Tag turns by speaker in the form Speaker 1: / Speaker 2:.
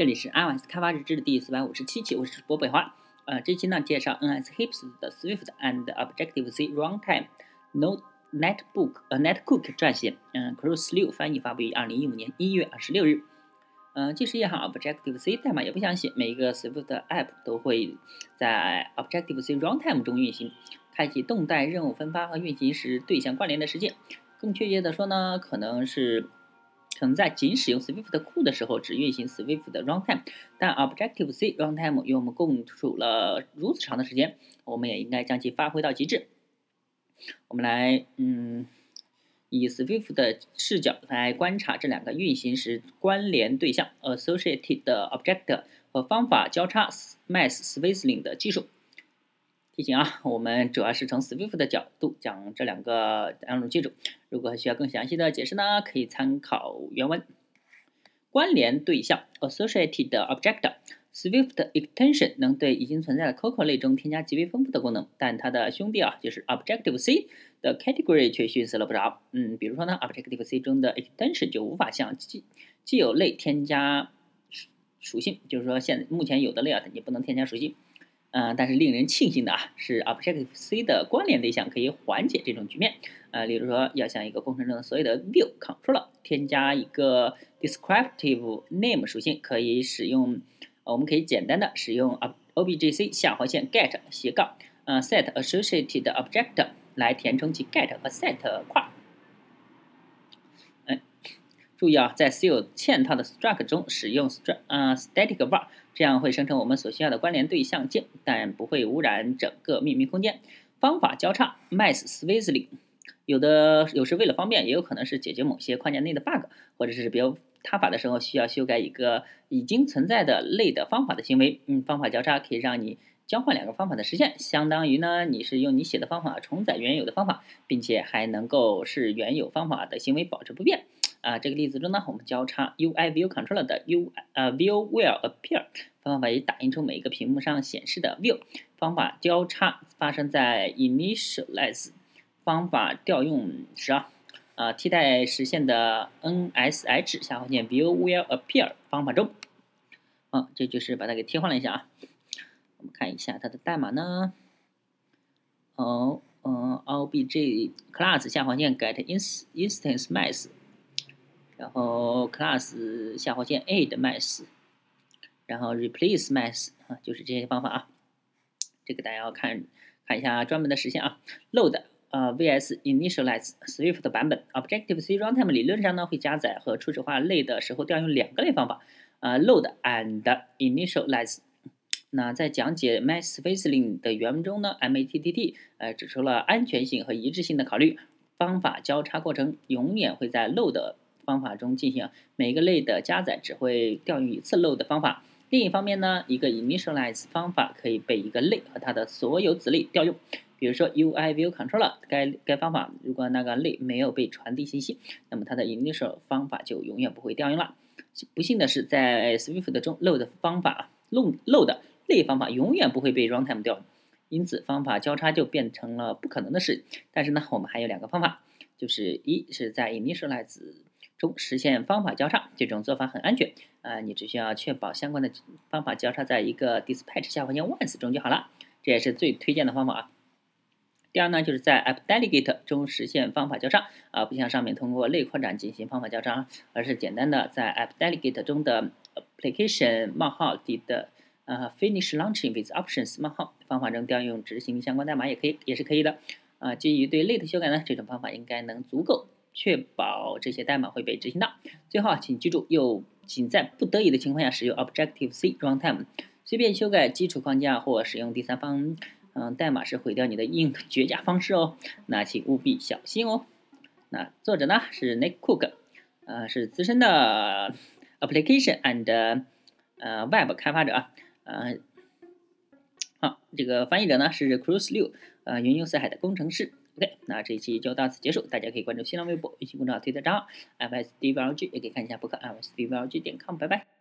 Speaker 1: 这里是 iOS 开发日志的第四百五十七期，我是主播北华。呃，这期呢介绍 NSHips 的 Swift and Objective C Runtime Note Netbook 呃 Netcook 撰写，嗯，Cruise 六翻译发布于二零一五年一月二十六日。嗯，即使一行 Objective C 代码也不想写，每一个 Swift App 都会在 Objective C Runtime 中运行，开启动态任务分发和运行时对象关联的实现。更确切的说呢，可能是可能在仅使用 Swift 库的时候只运行 Swift 的 runtime，但 Objective C runtime 与我们共处了如此长的时间，我们也应该将其发挥到极致。我们来，嗯，以 Swift 的视角来观察这两个运行时关联对象 associated object 和方法交叉 mass swizzling 的技术。提醒啊，我们主要是从 Swift 的角度讲这两个两种技术。如果需要更详细的解释呢，可以参考原文。关联对象 （Associated Object）。Swift Extension 能对已经存在的 Coco 类中添加极为丰富的功能，但它的兄弟啊，就是 Objective C 的 Category 却逊色了不少。嗯，比如说呢，Objective C 中的 Extension 就无法向既既有类添加属属性，就是说现目前有的类啊，你不能添加属性。嗯，但是令人庆幸的啊，是 Objective C 的关联对象可以缓解这种局面。呃，例如说，要向一个工程中的所有的 View Controller 添加一个 Descriptive Name 属性，可以使用，我们可以简单的使用 Objc 下划线 Get 斜杠，呃 Set Associated Object 来填充其 Get 和 Set 块。注意啊，在 C 有嵌套的 Struct 中使用 Str 呃 Static var，这样会生成我们所需要的关联对象件，但不会污染整个命名空间。方法交叉 Mass Swizzling，有的有时为了方便，也有可能是解决某些框架内的 bug，或者是比如他法的时候需要修改一个已经存在的类的方法的行为。嗯，方法交叉可以让你交换两个方法的实现，相当于呢你是用你写的方法重载原有的方法，并且还能够使原有方法的行为保持不变。啊，这个例子中呢，我们交叉 UI View Controller 的 U 呃 View Will Appear 方法也打印出每一个屏幕上显示的 View 方法交叉发生在 Initialize 方法调用时啊，啊替代实现的 NSH 下划线 View Will Appear 方法中，啊，这就是把它给替换了一下啊。我们看一下它的代码呢，哦，嗯，Obj Class 下划线 Get Instance Mass。然后 class 下划线 add mass，然后 replace mass 啊，就是这些方法啊。这个大家要看看一下专门的实现啊。load 啊 vs initialize Swift 版本 Objective C runtime 理论上呢会加载和初始化类的时候调用两个类方法啊 load and initialize。那在讲解 mass swizzling 的原文中呢，MATTT 呃指出了安全性和一致性的考虑，方法交叉过程永远会在 load。方法中进行每个类的加载只会调用一次 load 的方法。另一方面呢，一个 initialize 方法可以被一个类和它的所有子类调用。比如说 UI View Controller，该该方法如果那个类没有被传递信息，那么它的 initial 方法就永远不会调用了。不幸的是，在 Swift 中 load 方法 load load 类方法永远不会被 runtime 调用，因此方法交叉就变成了不可能的事。但是呢，我们还有两个方法，就是一是在 initialize 中实现方法交叉，这种做法很安全啊，你只需要确保相关的方法交叉在一个 dispatch 下划线 once 中就好了，这也是最推荐的方法啊。第二呢，就是在 app delegate 中实现方法交叉啊，不像上面通过类扩展进行方法交叉，而是简单的在 app delegate 中的 application 冒号 did 呃 finish launching with options 冒号方法中调用执行相关代码也可以，也是可以的啊。基于对类的修改呢，这种方法应该能足够。确保这些代码会被执行到。最后，请记住，又仅在不得已的情况下使用 Objective C runtime。随便修改基础框架或使用第三方嗯代码是毁掉你的应用的绝佳方式哦。那请务必小心哦。那作者呢是 Nick Cook，呃是资深的 Application and 呃 Web 开发者啊。呃好，这个翻译者呢是 Cruise 六呃云游四海的工程师。OK，那这一期就到此结束。大家可以关注新浪微博、微信公众号、推特账号 FSDVLG，也可以看一下博客 FSDVLG 点 com。拜拜。